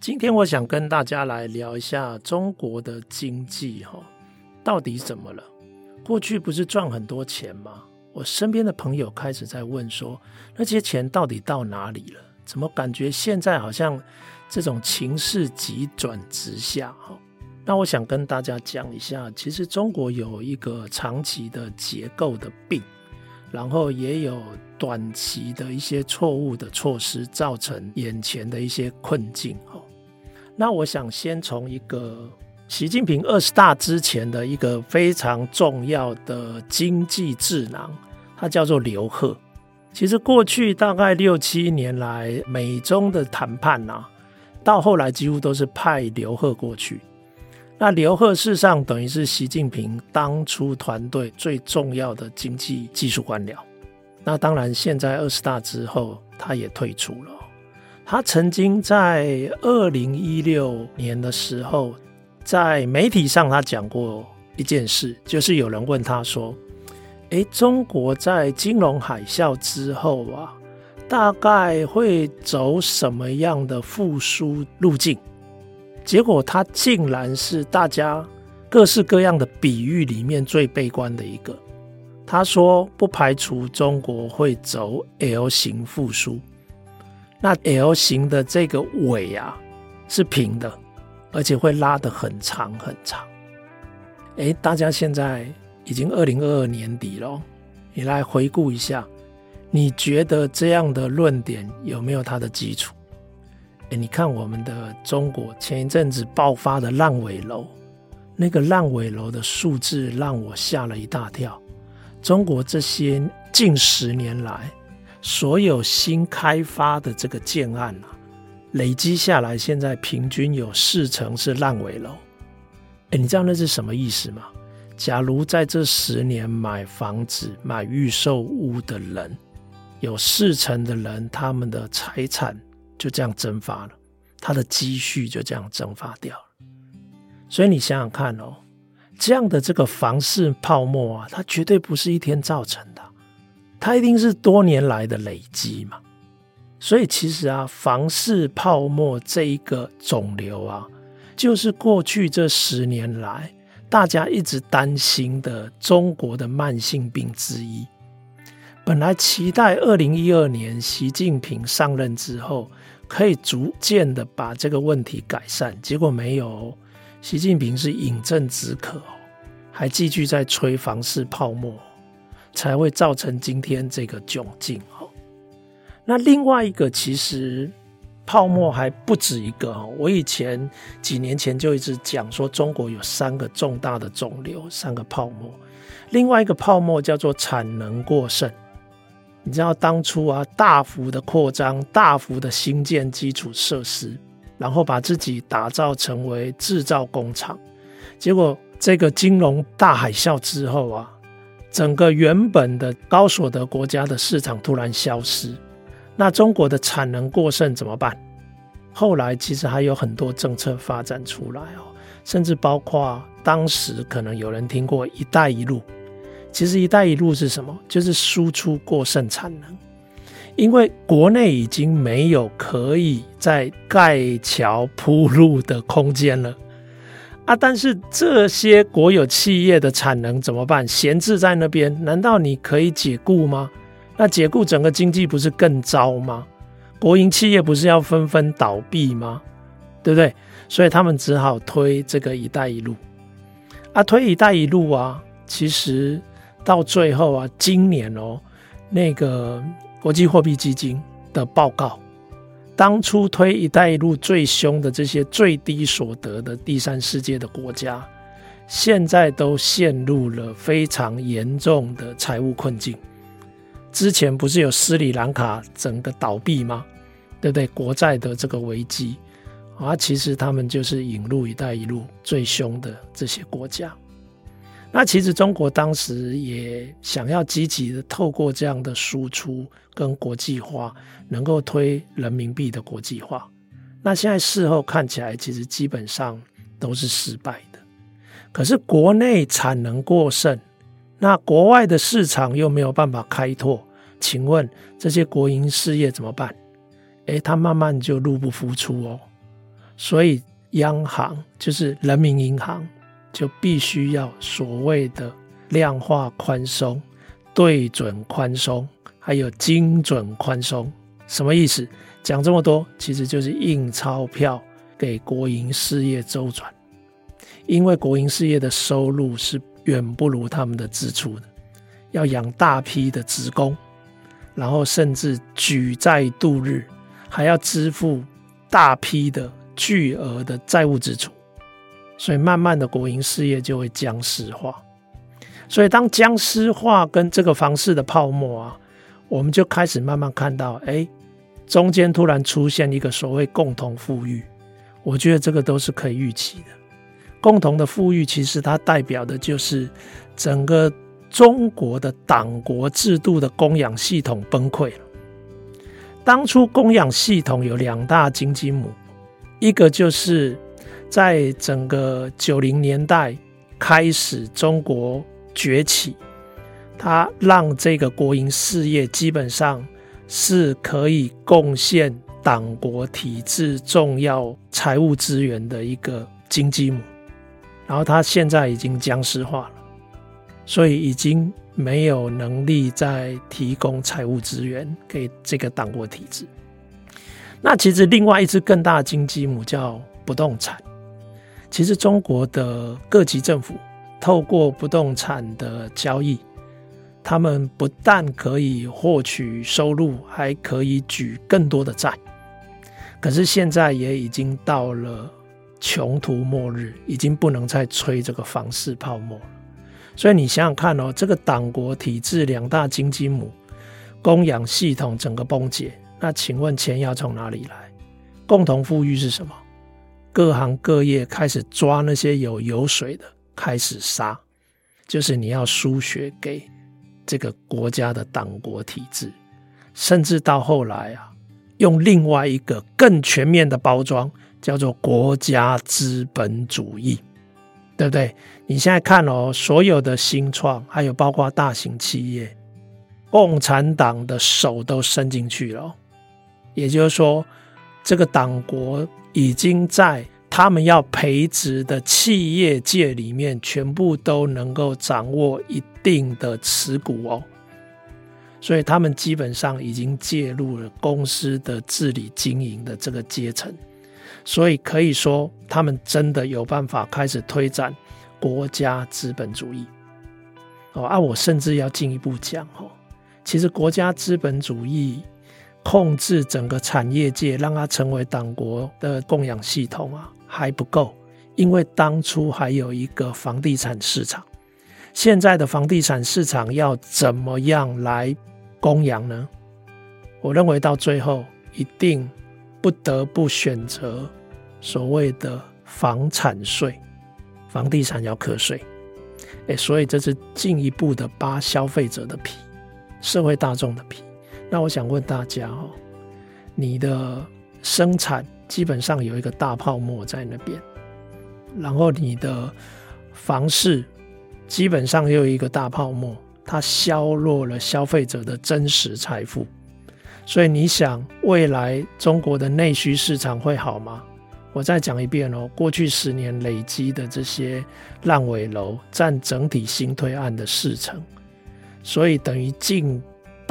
今天我想跟大家来聊一下中国的经济，哈，到底怎么了？过去不是赚很多钱吗？我身边的朋友开始在问说，那些钱到底到哪里了？怎么感觉现在好像这种情势急转直下？哈，那我想跟大家讲一下，其实中国有一个长期的结构的病，然后也有短期的一些错误的措施，造成眼前的一些困境，哈。那我想先从一个习近平二十大之前的一个非常重要的经济智囊，他叫做刘鹤。其实过去大概六七年来，美中的谈判呐，到后来几乎都是派刘鹤过去。那刘鹤事实上等于是习近平当初团队最重要的经济技术官僚。那当然，现在二十大之后，他也退出了。他曾经在二零一六年的时候，在媒体上他讲过一件事，就是有人问他说：“诶，中国在金融海啸之后啊，大概会走什么样的复苏路径？”结果他竟然是大家各式各样的比喻里面最悲观的一个。他说：“不排除中国会走 L 型复苏。”那 L 型的这个尾啊是平的，而且会拉得很长很长。诶，大家现在已经二零二二年底了，你来回顾一下，你觉得这样的论点有没有它的基础？诶，你看我们的中国前一阵子爆发的烂尾楼，那个烂尾楼的数字让我吓了一大跳。中国这些近十年来。所有新开发的这个建案啊，累积下来，现在平均有四成是烂尾楼。哎，你知道那是什么意思吗？假如在这十年买房子、买预售屋的人，有四成的人，他们的财产就这样蒸发了，他的积蓄就这样蒸发掉了。所以你想想看哦，这样的这个房市泡沫啊，它绝对不是一天造成的。它一定是多年来的累积嘛，所以其实啊，房市泡沫这一个肿瘤啊，就是过去这十年来大家一直担心的中国的慢性病之一。本来期待二零一二年习近平上任之后，可以逐渐的把这个问题改善，结果没有，习近平是饮鸩止渴，还继续在吹房市泡沫。才会造成今天这个窘境哈。那另外一个其实泡沫还不止一个哈。我以前几年前就一直讲说，中国有三个重大的肿瘤，三个泡沫。另外一个泡沫叫做产能过剩。你知道当初啊，大幅的扩张，大幅的新建基础设施，然后把自己打造成为制造工厂，结果这个金融大海啸之后啊。整个原本的高所得国家的市场突然消失，那中国的产能过剩怎么办？后来其实还有很多政策发展出来哦，甚至包括当时可能有人听过“一带一路”。其实“一带一路”是什么？就是输出过剩产能，因为国内已经没有可以再盖桥铺路的空间了。啊！但是这些国有企业的产能怎么办？闲置在那边，难道你可以解雇吗？那解雇整个经济不是更糟吗？国营企业不是要纷纷倒闭吗？对不对？所以他们只好推这个“一带一路”。啊，推“一带一路”啊，其实到最后啊，今年哦，那个国际货币基金的报告。当初推“一带一路”最凶的这些最低所得的第三世界的国家，现在都陷入了非常严重的财务困境。之前不是有斯里兰卡整个倒闭吗？对不对？国债的这个危机啊，其实他们就是引入“一带一路”最凶的这些国家。那其实中国当时也想要积极的透过这样的输出跟国际化，能够推人民币的国际化。那现在事后看起来，其实基本上都是失败的。可是国内产能过剩，那国外的市场又没有办法开拓，请问这些国营事业怎么办？诶，它慢慢就入不敷出哦。所以央行就是人民银行。就必须要所谓的量化宽松、对准宽松，还有精准宽松，什么意思？讲这么多，其实就是印钞票给国营事业周转，因为国营事业的收入是远不如他们的支出的，要养大批的职工，然后甚至举债度日，还要支付大批的巨额的债务支出。所以慢慢的国营事业就会僵尸化，所以当僵尸化跟这个房市的泡沫啊，我们就开始慢慢看到，哎，中间突然出现一个所谓共同富裕，我觉得这个都是可以预期的。共同的富裕其实它代表的就是整个中国的党国制度的供养系统崩溃了。当初供养系统有两大金鸡母，一个就是。在整个九零年代开始，中国崛起，它让这个国营事业基本上是可以贡献党国体制重要财务资源的一个金鸡母，然后它现在已经僵尸化了，所以已经没有能力再提供财务资源给这个党国体制。那其实另外一只更大的金鸡母叫不动产。其实中国的各级政府透过不动产的交易，他们不但可以获取收入，还可以举更多的债。可是现在也已经到了穷途末日，已经不能再吹这个房市泡沫了。所以你想想看哦，这个党国体制两大经济母供养系统整个崩解，那请问钱要从哪里来？共同富裕是什么？各行各业开始抓那些有油水的，开始杀，就是你要输血给这个国家的党国体制，甚至到后来啊，用另外一个更全面的包装，叫做国家资本主义，对不对？你现在看哦，所有的新创，还有包括大型企业，共产党的手都伸进去了，也就是说，这个党国。已经在他们要培植的企业界里面，全部都能够掌握一定的持股哦，所以他们基本上已经介入了公司的治理经营的这个阶层，所以可以说他们真的有办法开始推展国家资本主义哦。啊，我甚至要进一步讲哦，其实国家资本主义。控制整个产业界，让它成为党国的供养系统啊，还不够，因为当初还有一个房地产市场。现在的房地产市场要怎么样来供养呢？我认为到最后一定不得不选择所谓的房产税，房地产要课税。哎，所以这是进一步的扒消费者的皮，社会大众的皮。那我想问大家哦，你的生产基本上有一个大泡沫在那边，然后你的房市基本上又有一个大泡沫，它削弱了消费者的真实财富。所以你想未来中国的内需市场会好吗？我再讲一遍哦，过去十年累积的这些烂尾楼占整体新推案的四成，所以等于近。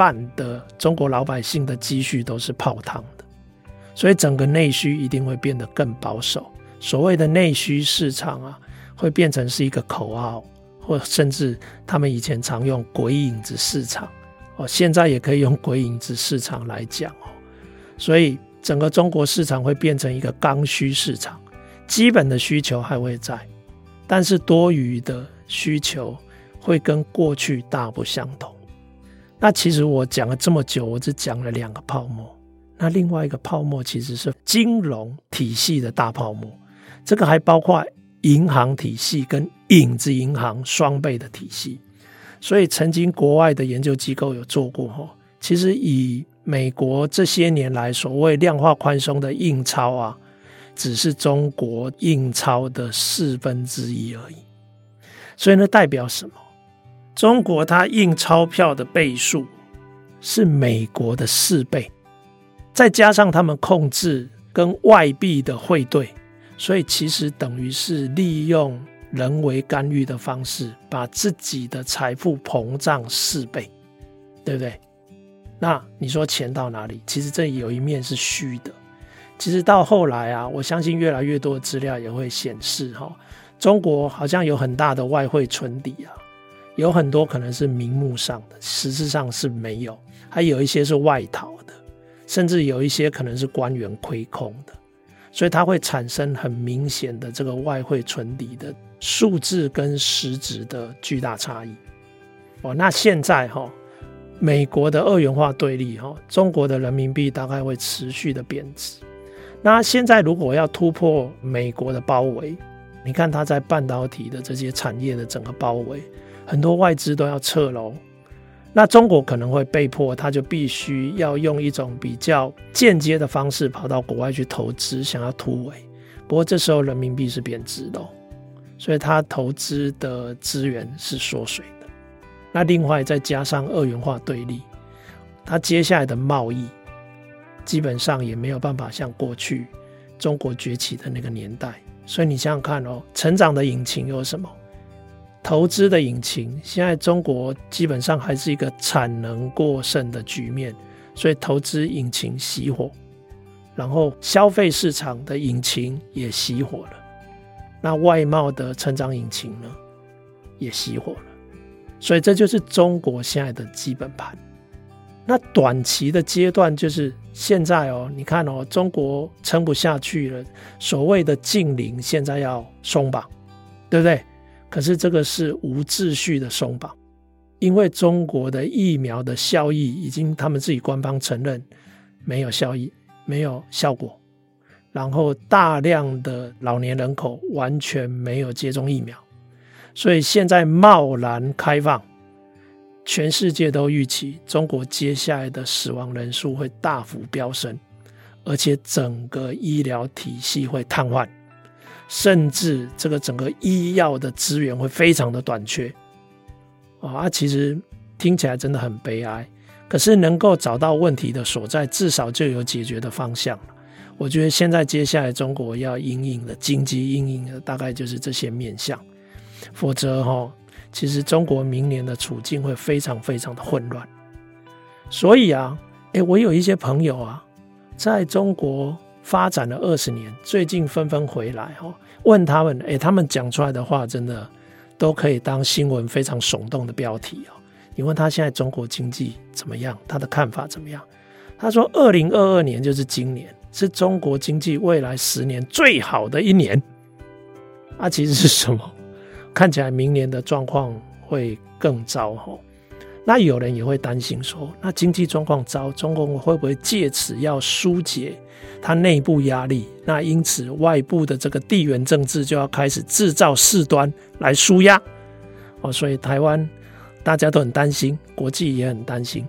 半的中国老百姓的积蓄都是泡汤的，所以整个内需一定会变得更保守。所谓的内需市场啊，会变成是一个口号，或甚至他们以前常用“鬼影子市场”，哦，现在也可以用“鬼影子市场”来讲哦。所以整个中国市场会变成一个刚需市场，基本的需求还会在，但是多余的需求会跟过去大不相同。那其实我讲了这么久，我只讲了两个泡沫，那另外一个泡沫其实是金融体系的大泡沫，这个还包括银行体系跟影子银行双倍的体系。所以曾经国外的研究机构有做过哈，其实以美国这些年来所谓量化宽松的印钞啊，只是中国印钞的四分之一而已。所以呢，代表什么？中国它印钞票的倍数是美国的四倍。再加上他们控制跟外币的汇兑，所以其实等于是利用人为干预的方式，把自己的财富膨胀四倍，对不对？那你说钱到哪里？其实这有一面是虚的。其实到后来啊，我相信越来越多的资料也会显示，哈，中国好像有很大的外汇存底啊，有很多可能是名目上的，实质上是没有，还有一些是外逃的。甚至有一些可能是官员亏空的，所以它会产生很明显的这个外汇存底的数字跟实质的巨大差异。哦，那现在哈，美国的二元化对立哈，中国的人民币大概会持续的贬值。那现在如果要突破美国的包围，你看它在半导体的这些产业的整个包围，很多外资都要撤喽。那中国可能会被迫，他就必须要用一种比较间接的方式跑到国外去投资，想要突围。不过这时候人民币是贬值的，所以他投资的资源是缩水的。那另外再加上二元化对立，他接下来的贸易基本上也没有办法像过去中国崛起的那个年代。所以你想想看哦，成长的引擎有什么？投资的引擎，现在中国基本上还是一个产能过剩的局面，所以投资引擎熄火，然后消费市场的引擎也熄火了，那外贸的成长引擎呢，也熄火了，所以这就是中国现在的基本盘。那短期的阶段就是现在哦，你看哦，中国撑不下去了，所谓的净零现在要松绑，对不对？可是这个是无秩序的松绑，因为中国的疫苗的效益已经他们自己官方承认没有效益，没有效果，然后大量的老年人口完全没有接种疫苗，所以现在贸然开放，全世界都预期中国接下来的死亡人数会大幅飙升，而且整个医疗体系会瘫痪。甚至这个整个医药的资源会非常的短缺啊！其实听起来真的很悲哀，可是能够找到问题的所在，至少就有解决的方向。我觉得现在接下来中国要因应的经济因应的大概就是这些面向，否则哈，其实中国明年的处境会非常非常的混乱。所以啊，诶，我有一些朋友啊，在中国。发展了二十年，最近纷纷回来哈，问他们，诶，他们讲出来的话真的都可以当新闻非常耸动的标题哦。你问他现在中国经济怎么样，他的看法怎么样？他说，二零二二年就是今年，是中国经济未来十年最好的一年。啊，其实是什么？看起来明年的状况会更糟哈。那有人也会担心说，那经济状况糟，中国会不会借此要疏解它内部压力？那因此外部的这个地缘政治就要开始制造事端来纾压哦。所以台湾大家都很担心，国际也很担心。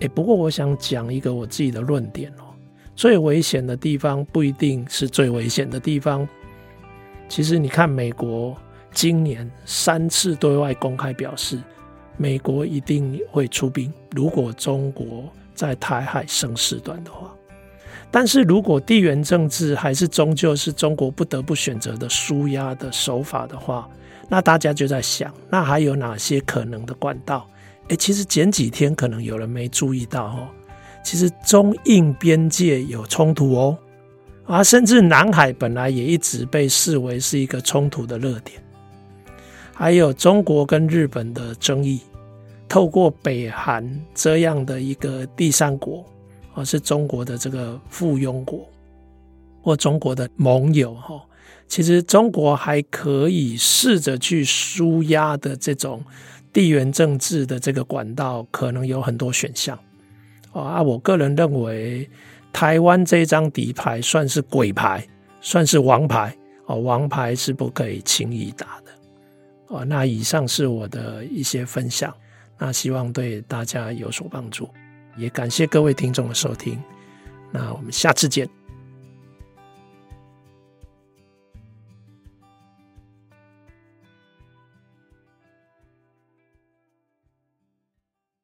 诶，不过我想讲一个我自己的论点哦，最危险的地方不一定是最危险的地方。其实你看，美国今年三次对外公开表示。美国一定会出兵，如果中国在台海生事端的话。但是如果地缘政治还是终究是中国不得不选择的纾压的手法的话，那大家就在想，那还有哪些可能的管道？诶，其实前几天可能有人没注意到哦，其实中印边界有冲突哦，啊，甚至南海本来也一直被视为是一个冲突的热点。还有中国跟日本的争议，透过北韩这样的一个第三国，而是中国的这个附庸国或中国的盟友哈，其实中国还可以试着去舒压的这种地缘政治的这个管道，可能有很多选项啊。我个人认为，台湾这张底牌算是鬼牌，算是王牌哦，王牌是不可以轻易打的哦。那以上是我的一些分享，那希望对大家有所帮助，也感谢各位听众的收听，那我们下次见。